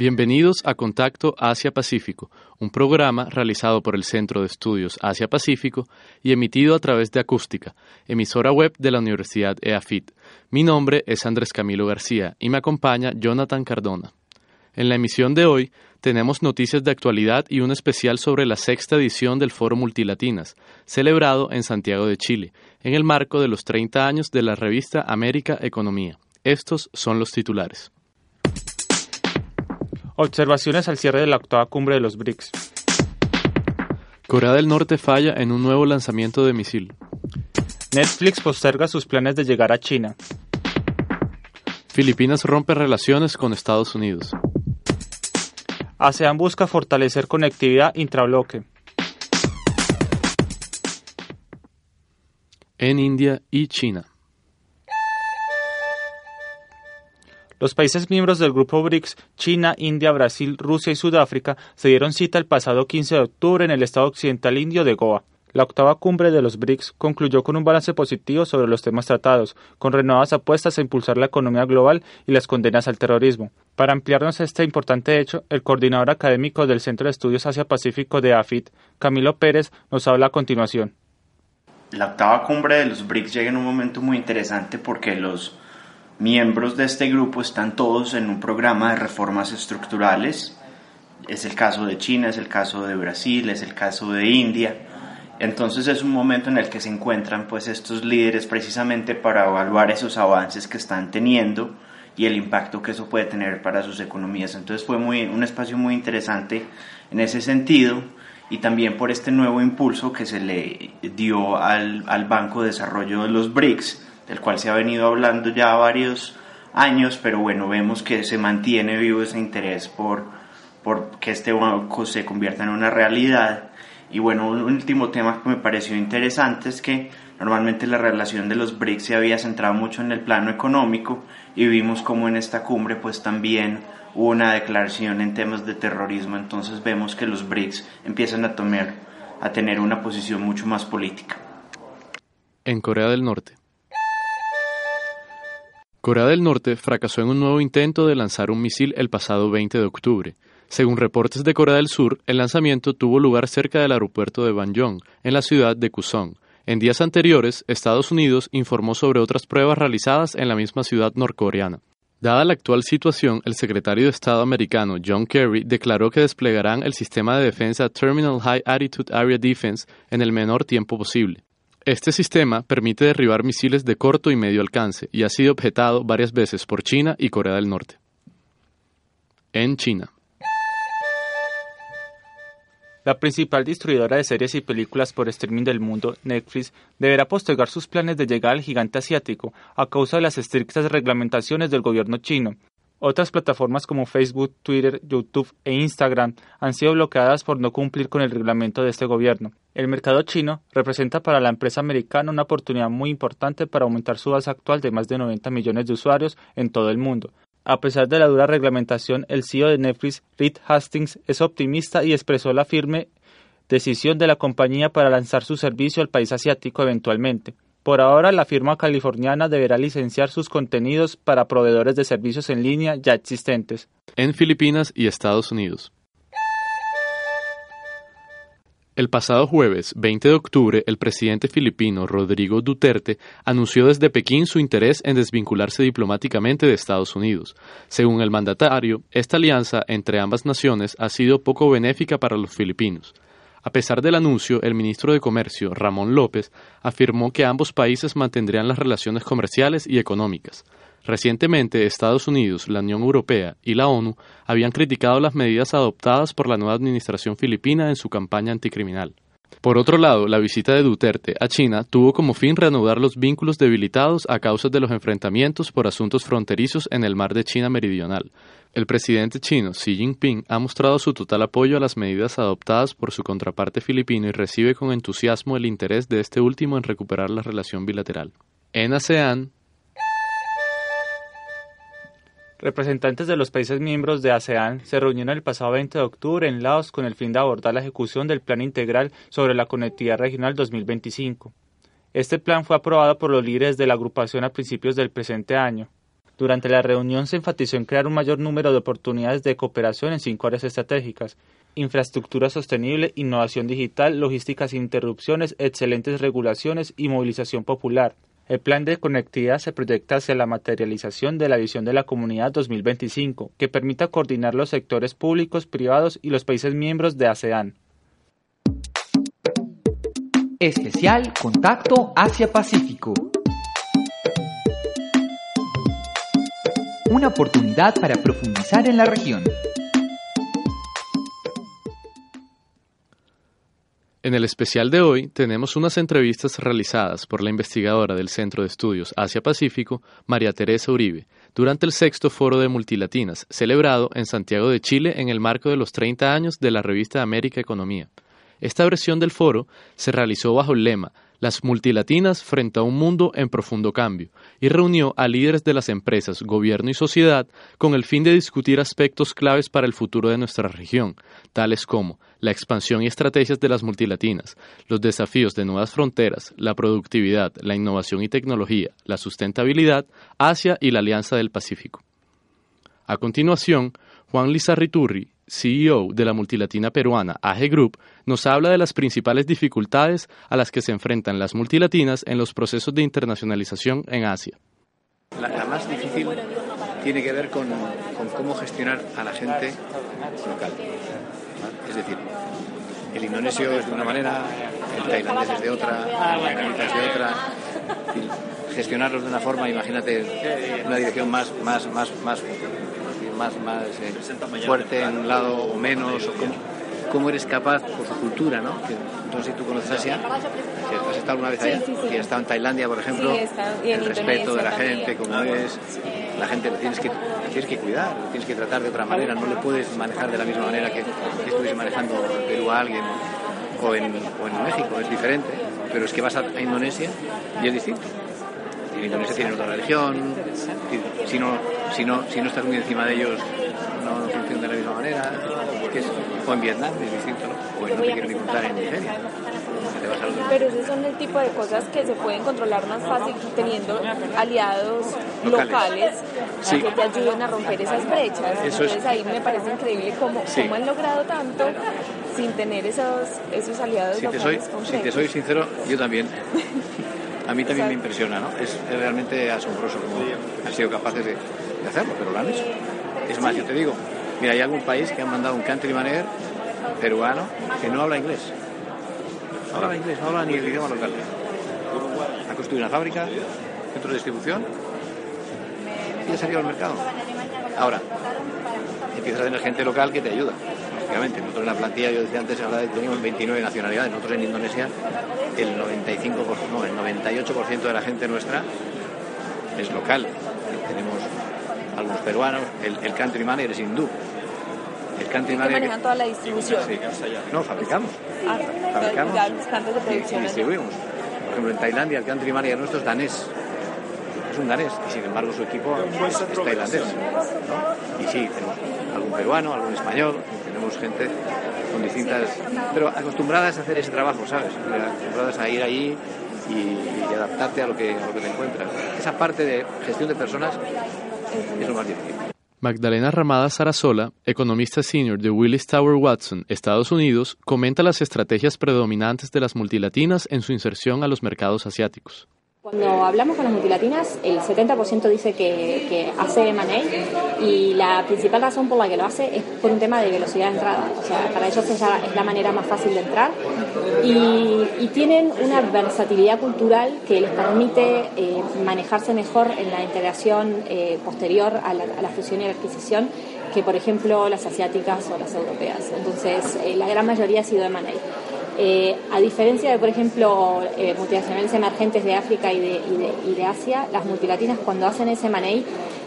Bienvenidos a Contacto Asia-Pacífico, un programa realizado por el Centro de Estudios Asia-Pacífico y emitido a través de Acústica, emisora web de la Universidad EAFIT. Mi nombre es Andrés Camilo García y me acompaña Jonathan Cardona. En la emisión de hoy tenemos noticias de actualidad y un especial sobre la sexta edición del Foro Multilatinas, celebrado en Santiago de Chile, en el marco de los 30 años de la revista América Economía. Estos son los titulares. Observaciones al cierre de la octava cumbre de los BRICS. Corea del Norte falla en un nuevo lanzamiento de misil. Netflix posterga sus planes de llegar a China. Filipinas rompe relaciones con Estados Unidos. ASEAN busca fortalecer conectividad intrabloque. En India y China. Los países miembros del grupo BRICS, China, India, Brasil, Rusia y Sudáfrica, se dieron cita el pasado 15 de octubre en el estado occidental indio de Goa. La octava cumbre de los BRICS concluyó con un balance positivo sobre los temas tratados, con renovadas apuestas a impulsar la economía global y las condenas al terrorismo. Para ampliarnos este importante hecho, el coordinador académico del Centro de Estudios Asia-Pacífico de AFIT, Camilo Pérez, nos habla a continuación. La octava cumbre de los BRICS llega en un momento muy interesante porque los miembros de este grupo están todos en un programa de reformas estructurales. Es el caso de China, es el caso de Brasil, es el caso de India. Entonces es un momento en el que se encuentran pues estos líderes precisamente para evaluar esos avances que están teniendo y el impacto que eso puede tener para sus economías. Entonces fue muy, un espacio muy interesante en ese sentido y también por este nuevo impulso que se le dio al, al Banco de Desarrollo de los BRICS, del cual se ha venido hablando ya varios años, pero bueno, vemos que se mantiene vivo ese interés por, por que este banco se convierta en una realidad. Y bueno, un último tema que me pareció interesante es que normalmente la relación de los BRICS se había centrado mucho en el plano económico y vimos como en esta cumbre pues también hubo una declaración en temas de terrorismo, entonces vemos que los BRICS empiezan a tomar a tener una posición mucho más política. En Corea del Norte. Corea del Norte fracasó en un nuevo intento de lanzar un misil el pasado 20 de octubre. Según reportes de Corea del Sur, el lanzamiento tuvo lugar cerca del aeropuerto de Banyong, en la ciudad de Kusong. En días anteriores, Estados Unidos informó sobre otras pruebas realizadas en la misma ciudad norcoreana. Dada la actual situación, el secretario de Estado americano John Kerry declaró que desplegarán el sistema de defensa Terminal High Attitude Area Defense en el menor tiempo posible. Este sistema permite derribar misiles de corto y medio alcance y ha sido objetado varias veces por China y Corea del Norte. En China. La principal distribuidora de series y películas por streaming del mundo, Netflix, deberá postergar sus planes de llegar al gigante asiático a causa de las estrictas reglamentaciones del gobierno chino, otras plataformas como Facebook, Twitter, YouTube e Instagram han sido bloqueadas por no cumplir con el reglamento de este gobierno. El mercado chino representa para la empresa americana una oportunidad muy importante para aumentar su base actual de más de 90 millones de usuarios en todo el mundo. A pesar de la dura reglamentación, el CEO de Netflix, Reed Hastings, es optimista y expresó la firme decisión de la compañía para lanzar su servicio al país asiático eventualmente. Por ahora, la firma californiana deberá licenciar sus contenidos para proveedores de servicios en línea ya existentes. En Filipinas y Estados Unidos. El pasado jueves 20 de octubre, el presidente filipino Rodrigo Duterte anunció desde Pekín su interés en desvincularse diplomáticamente de Estados Unidos. Según el mandatario, esta alianza entre ambas naciones ha sido poco benéfica para los filipinos. A pesar del anuncio, el ministro de Comercio, Ramón López, afirmó que ambos países mantendrían las relaciones comerciales y económicas. Recientemente, Estados Unidos, la Unión Europea y la ONU habían criticado las medidas adoptadas por la nueva administración filipina en su campaña anticriminal. Por otro lado, la visita de Duterte a China tuvo como fin reanudar los vínculos debilitados a causa de los enfrentamientos por asuntos fronterizos en el mar de China Meridional, El presidente chino Xi Jinping ha mostrado su total apoyo a las medidas adoptadas por su contraparte filipino y recibe con entusiasmo el interés de este último en recuperar la relación bilateral. En ASEAN, Representantes de los países miembros de ASEAN se reunieron el pasado 20 de octubre en Laos con el fin de abordar la ejecución del Plan Integral sobre la Conectividad Regional 2025. Este plan fue aprobado por los líderes de la agrupación a principios del presente año. Durante la reunión se enfatizó en crear un mayor número de oportunidades de cooperación en cinco áreas estratégicas infraestructura sostenible, innovación digital, logística sin interrupciones, excelentes regulaciones y movilización popular. El plan de conectividad se proyecta hacia la materialización de la visión de la Comunidad 2025, que permita coordinar los sectores públicos, privados y los países miembros de ASEAN. Especial Contacto Asia-Pacífico. Una oportunidad para profundizar en la región. En el especial de hoy tenemos unas entrevistas realizadas por la investigadora del Centro de Estudios Asia-Pacífico, María Teresa Uribe, durante el sexto foro de multilatinas, celebrado en Santiago de Chile en el marco de los 30 años de la revista América Economía. Esta versión del foro se realizó bajo el lema las multilatinas frente a un mundo en profundo cambio, y reunió a líderes de las empresas, gobierno y sociedad con el fin de discutir aspectos claves para el futuro de nuestra región, tales como la expansión y estrategias de las multilatinas, los desafíos de nuevas fronteras, la productividad, la innovación y tecnología, la sustentabilidad, Asia y la Alianza del Pacífico. A continuación, Juan Lizarriturri, CEO de la multilatina peruana AG Group, nos habla de las principales dificultades a las que se enfrentan las multilatinas en los procesos de internacionalización en Asia. La, la más difícil tiene que ver con, con, cómo gestionar a la gente local. Es decir, el indonesio es de una manera, el tailandés es de otra, el vietnamita es de otra. Gestionarlos de una forma, imagínate, una dirección más, más, más, más más, más eh, fuerte en un lado o menos, o cómo, cómo, eres capaz por su cultura, ¿no? Que, no sé si tú conoces Asia, que has estado alguna vez allá, sí, sí, sí. y has estado en Tailandia, por ejemplo, el respeto de la gente, como es, la gente lo tienes que, lo tienes que cuidar, lo tienes que tratar de otra manera, no le puedes manejar de la misma manera que, que estuviese manejando en Perú a alguien o en, o en México, es diferente, pero es que vas a, a Indonesia y es distinto. En Indonesia tienen otra religión, si no, si no, si no estás muy encima de ellos no, no funcionan de la misma manera, que es, o en Vietnam es distinto, ¿no? o no te quieren ni contar en Nigeria. Pero esos son el tipo de cosas que se pueden controlar más fácil teniendo aliados locales, locales sí. que te ayuden a romper esas brechas. Eso Entonces es. ahí me parece increíble cómo, Sí. cómo han logrado tanto sin tener esos, esos aliados Si te, soy, locales si te soy sincero, yo también. A mí también me impresiona, ¿no? Es, es realmente asombroso cómo han sido capaces de, de hacerlo, pero lo han hecho. Es más, yo te digo, mira, hay algún país que han mandado un country manager peruano que no habla inglés. No habla inglés, no habla ni el idioma local. Ha construido una fábrica, centro de distribución y ha salido al mercado. Ahora, empiezas a tener gente local que te ayuda. Lógicamente, nosotros en la plantilla, yo decía antes, teníamos 29 nacionalidades. Nosotros en Indonesia, el 95%, no, el 98% de la gente nuestra es local. Peruanos, el, el country manager es hindú. El country que manager. manejan toda la distribución. Sí. No, fabricamos. Ah, Fabricamos ya los cantos de y- distribuimos. Por ejemplo, en Tailandia el country manager nuestro es danés. Es un danés y sin embargo su equipo es, es tailandés. ¿no? Y sí, tenemos algún peruano, algún español, tenemos gente con distintas... Pero acostumbradas a hacer ese trabajo, ¿sabes? Acostumbradas a ir allí y, y adaptarte a lo, que, a lo que te encuentras. Esa parte de gestión de personas Magdalena Ramada Sarasola, economista senior de Willis Tower Watson, Estados Unidos, comenta las estrategias predominantes de las multilatinas en su inserción a los mercados asiáticos. Cuando hablamos con las multilatinas, el 70% dice que, hace M&A y la principal razón por la que lo hace es por un tema de velocidad de entrada. O sea, para ellos es la, manera más fácil de entrar y, tienen una versatilidad cultural que les permite eh, manejarse mejor en la integración eh, posterior a la, a la fusión y la adquisición que, por ejemplo, las asiáticas o las europeas. Entonces, eh, la gran mayoría ha sido M&A. Eh, a diferencia de, por ejemplo, eh, multinacionales emergentes de África y de, y, de, y de, Asia, las multilatinas cuando hacen ese M&A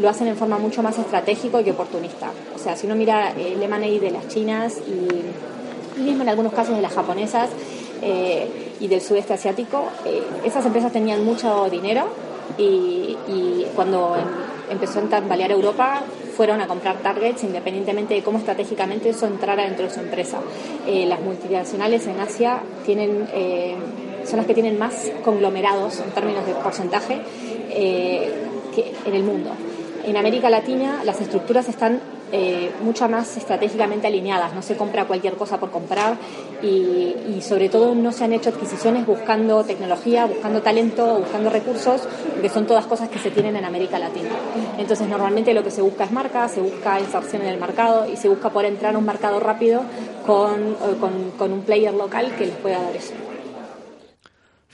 lo hacen en forma mucho más estratégica y oportunista. O sea, si uno mira el M&A de las chinas y mismo en algunos casos de las japonesas eh, y del sudeste asiático, eh, esas empresas tenían mucho dinero y, y cuando em- empezó a tambalear Europa fueron a comprar targets independientemente de cómo estratégicamente eso entrara dentro de su empresa. Eh, las multinacionales en Asia tienen, eh, son las que tienen más conglomerados en términos de porcentaje eh, que en el mundo. En América Latina las estructuras están eh, mucho más estratégicamente alineadas, no se compra cualquier cosa por comprar y, sobre todo no se han hecho adquisiciones buscando tecnología, buscando talento, buscando recursos, porque son todas cosas que se tienen en América Latina. Entonces normalmente lo que se busca es marca, se busca inserción en el mercado y se busca poder entrar a un mercado rápido con, eh, con, con un player local que les pueda dar eso.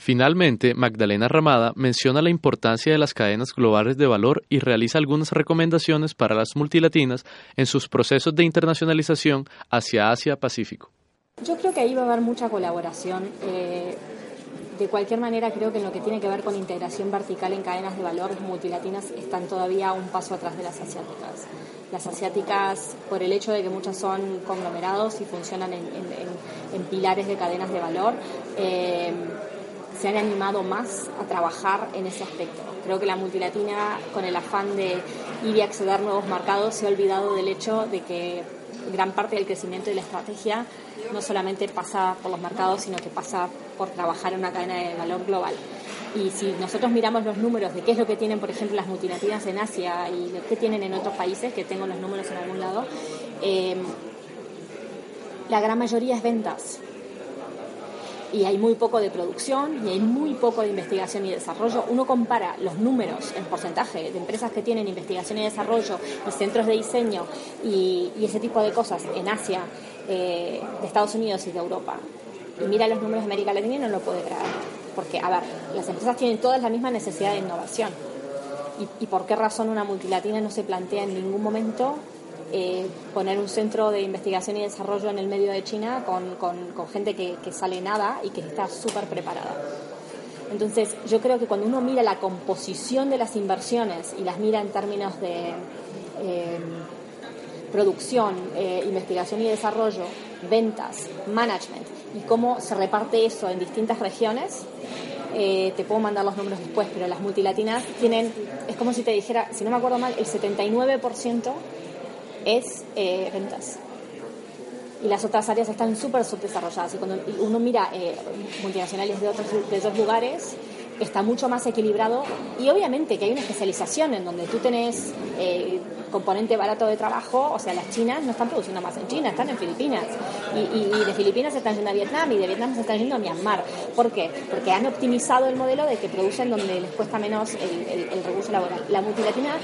Finalmente, Magdalena Ramada menciona la importancia de las cadenas globales de valor y realiza algunas recomendaciones para las multilatinas en sus procesos de internacionalización hacia Asia-Pacífico. Yo creo que ahí va a haber mucha colaboración. eh, de cualquier manera, creo que en lo que tiene que ver con integración vertical en cadenas de valor, las multilatinas están todavía un paso atrás de las asiáticas. Las asiáticas, por el hecho de que muchas son conglomerados y funcionan en, en- en- en pilares de cadenas de valor, eh, se han animado más a trabajar en ese aspecto. Creo que la multilatina, con el afán de ir y acceder a nuevos mercados, se ha olvidado del hecho de que gran parte del crecimiento y la estrategia no solamente pasa por los mercados, sino que pasa por trabajar en una cadena de valor global. Y si nosotros miramos los números de qué es lo que tienen, por ejemplo, las multilatinas en Asia y lo que tienen en otros países, que tengo los números en algún lado, eh, la gran mayoría es ventas y hay muy poco de producción y hay muy poco de investigación y desarrollo. Uno compara los números en porcentaje de empresas que tienen investigación y desarrollo y centros de diseño y, ese tipo de cosas en Asia, eh, de Estados Unidos y de Europa. Y mira los números de América Latina y no lo puede creer. Porque, a ver, las empresas tienen todas la misma necesidad de innovación. ¿Y, y por qué razón una multilatina no se plantea en ningún momento eh, poner un centro de investigación y desarrollo en el medio de China con, con- con gente que, que sale nada y que está súper preparada. Entonces, yo creo que cuando uno mira la composición de las inversiones y las mira en términos de eh, producción, eh, investigación y desarrollo, ventas, management y cómo se reparte eso en distintas regiones, eh, te puedo mandar los números después, pero las multilatinas tienen, es como si te dijera, si no me acuerdo mal, el 79% es eh, ventas. Y las otras áreas están súper subdesarrolladas. Y cuando uno mira eh, multinacionales de otros, de otros lugares, está mucho más equilibrado. Y obviamente que hay una especialización en donde tú tenés eh, componente barato de trabajo. O sea, las chinas no están produciendo más en China, están en Filipinas. Y, y- y de Filipinas se están yendo a Vietnam y de Vietnam se están yendo a Myanmar. ¿Por qué? Porque han optimizado el modelo de que producen donde les cuesta menos el, el- el recurso laboral. La multilatina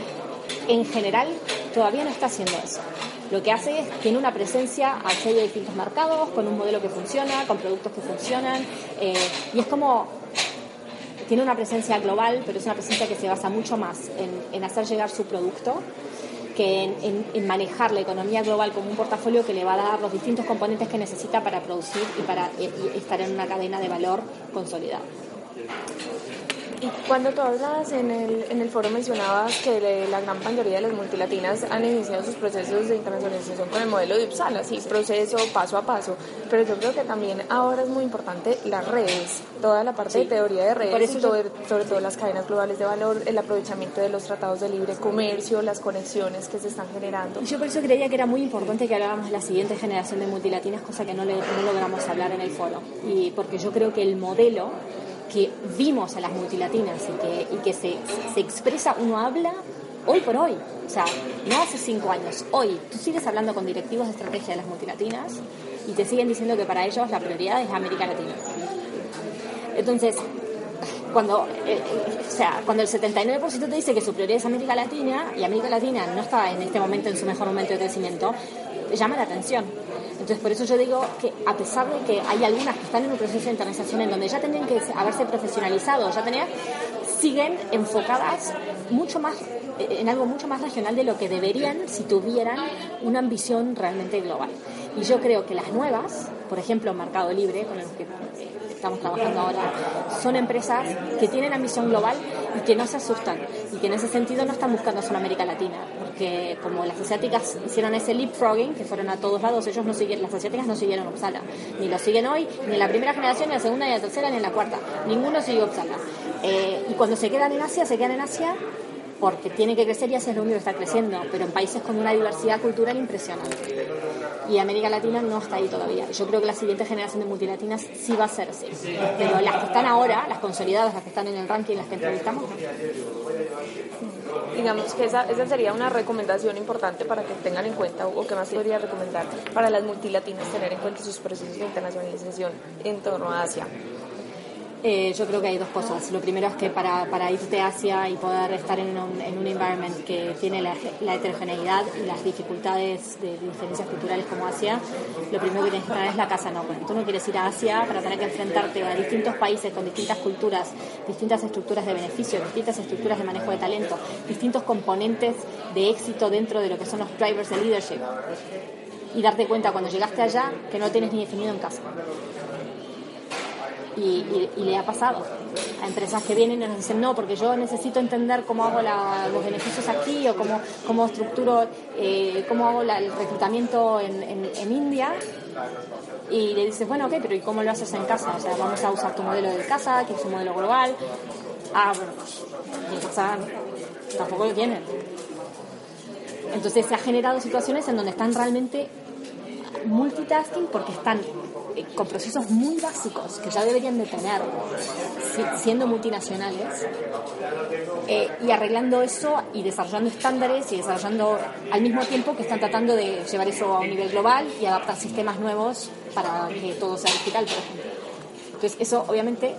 en general todavía no está haciendo eso. Lo que hace es tiene una presencia al ser de distintos mercados, con un modelo que funciona, con productos que funcionan, eh, y es como tiene una presencia global, pero es una presencia que se basa mucho más en, hacer llegar su producto que en, manejar la economía global como un portafolio que le va a dar los distintos componentes que necesita para producir y para eh, estar en una cadena de valor consolidada. Y cuando tú hablas en el, en el foro mencionabas que le- la gran mayoría de las multilatinas han iniciado sus procesos de internacionalización con el modelo de Uppsala, sí, proceso paso a paso, pero yo creo que también ahora es muy importante las redes, toda la parte Sí. de teoría de redes, y sobre, sobre todo las cadenas globales de valor, el aprovechamiento de los tratados de libre comercio, las conexiones que se están generando. Yo por eso creía que era muy importante que habláramos de la siguiente generación de multilatinas, cosa que no, le- no logramos hablar en el foro. Y porque yo creo que el modelo que vimos a las multilatinas y que, y que se, se expresa, uno habla hoy por hoy. O sea, no hace cinco años, hoy. Tú sigues hablando con directivos de estrategia de las multilatinas y te siguen diciendo que para ellos la prioridad es América Latina. Entonces, cuando, eh, o sea, cuando el 79% te dice que su prioridad es América Latina y América Latina no está en este momento en su mejor momento de crecimiento, llama la atención. Entonces, por eso yo digo que a pesar de que hay algunas que están en un proceso de internalización en donde ya tendrían que haberse profesionalizado, ya tener, siguen enfocadas mucho más en algo mucho más regional de lo que deberían si tuvieran una ambición realmente global. Y yo creo que las nuevas, por ejemplo, Mercado Libre, con los que eh, estamos trabajando ahora, son empresas que tienen ambición global y que no se asustan y que en ese sentido no están buscando solo América Latina, porque como las asiáticas hicieron ese leapfrogging, que fueron a todos lados, ellos no siguen, las asiáticas no siguieron Uppsala, ni lo siguen hoy, ni en la primera generación, ni en la segunda, ni en la tercera, ni en la cuarta, ninguno siguió Uppsala. Eh, y cuando se quedan en Asia, se quedan en Asia porque tiene que crecer y Asia es lo único que está creciendo, pero en países con una diversidad cultural impresionante. Y América Latina no está ahí todavía. Yo creo que la siguiente generación de multilatinas sí va a ser así. Pero las que están ahora, las consolidadas, las que están en el ranking, las que entrevistamos, Digamos que esa, esa sería una recomendación importante para que tengan en cuenta, o que más podría recomendar para las multilatinas tener en cuenta sus procesos de internacionalización en torno a Asia. Eh, yo creo que hay dos cosas. Lo primero es que para, para irte a Asia y poder estar en un, en un environment que tiene la, heterogeneidad y las dificultades de, diferencias culturales como Asia, lo primero que tienes que tener es la casa no. Tú no quieres ir a Asia para tener que enfrentarte a distintos países con distintas culturas, distintas estructuras de beneficio, distintas estructuras de manejo de talento, distintos componentes de éxito dentro de lo que son los drivers de leadership. Y darte cuenta cuando llegaste allá que no tienes ni definido en casa y, le ha pasado a empresas que vienen y nos dicen no, porque yo necesito entender cómo hago los beneficios aquí o cómo, cómo estructuro, eh, cómo hago el reclutamiento en, en, India. Y le dices, bueno, ok, pero ¿y cómo lo haces en casa? O sea, vamos a usar tu modelo de casa, que es un modelo global. Ah, bueno, pues en casa tampoco lo tienen. Entonces se ha generado situaciones en donde están realmente multitasking porque están con procesos muy básicos que ya deberían de tener siendo multinacionales eh, y arreglando eso y desarrollando estándares y desarrollando al mismo tiempo que están tratando de llevar eso a un nivel global y adaptar sistemas nuevos para que todo sea digital, por ejemplo. Entonces eso obviamente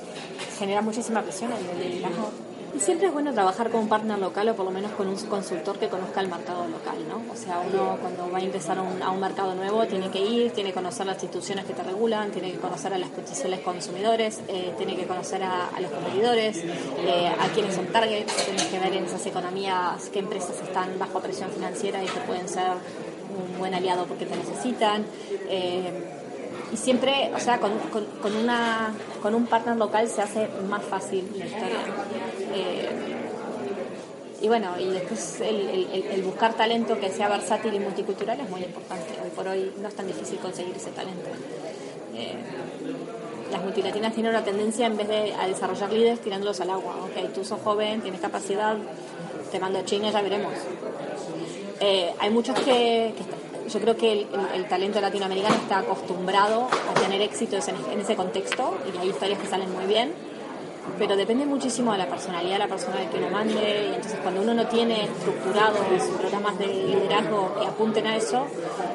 genera muchísima presión a nivel de liderazgo y siempre es bueno trabajar con un partner local o por lo menos con un consultor que conozca el mercado local, ¿no? O sea, uno cuando va a ingresar a un, mercado nuevo tiene que ir, tiene que conocer las instituciones que te regulan, tiene que conocer a las potenciales consumidores, eh, tiene que conocer a, los competidores, eh, a quienes son targets, tienes que ver en esas economías qué empresas están bajo presión financiera y que pueden ser un buen aliado porque te necesitan. Eh, y siempre, o sea, con, con, una, con un partner local se hace más fácil la historia. Eh, y bueno, y después el, el, buscar talento que sea versátil y multicultural es muy importante. Hoy por hoy no es tan difícil conseguir ese talento. Eh, las multilatinas tienen una tendencia en vez de a desarrollar líderes tirándolos al agua. Ok, tú sos joven, tienes capacidad, te mando a China, ya veremos. Eh, hay muchos que, que yo creo que el, talento latinoamericano está acostumbrado a tener éxito en, ese contexto y hay historias que salen muy bien, pero depende muchísimo de la personalidad la persona que uno mande y entonces cuando uno no tiene estructurados programas de liderazgo que apunten a eso,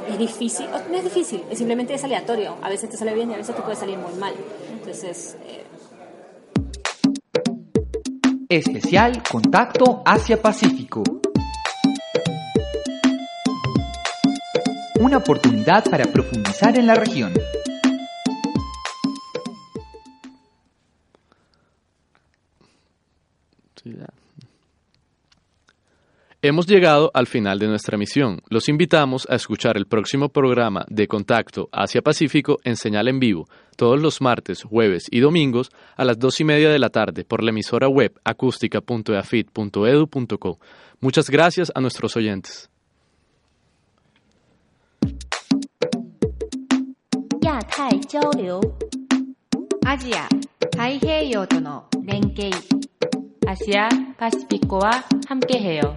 es difícil, no es difícil, es simplemente es aleatorio, a veces te sale bien y a veces te puede salir muy mal. Entonces... Eh, Especial Contacto Asia-Pacífico. una oportunidad para profundizar en la región. Hemos llegado al final de nuestra misión. Los invitamos a escuchar el próximo programa de Contacto Asia-Pacífico en señal en vivo, todos los martes, jueves y domingos a las dos y media de la tarde por la emisora web acústica.eafit.edu.co. Muchas gracias a nuestros oyentes. 亚太交流アジア太平洋との連携アジアパシフィコは함께해요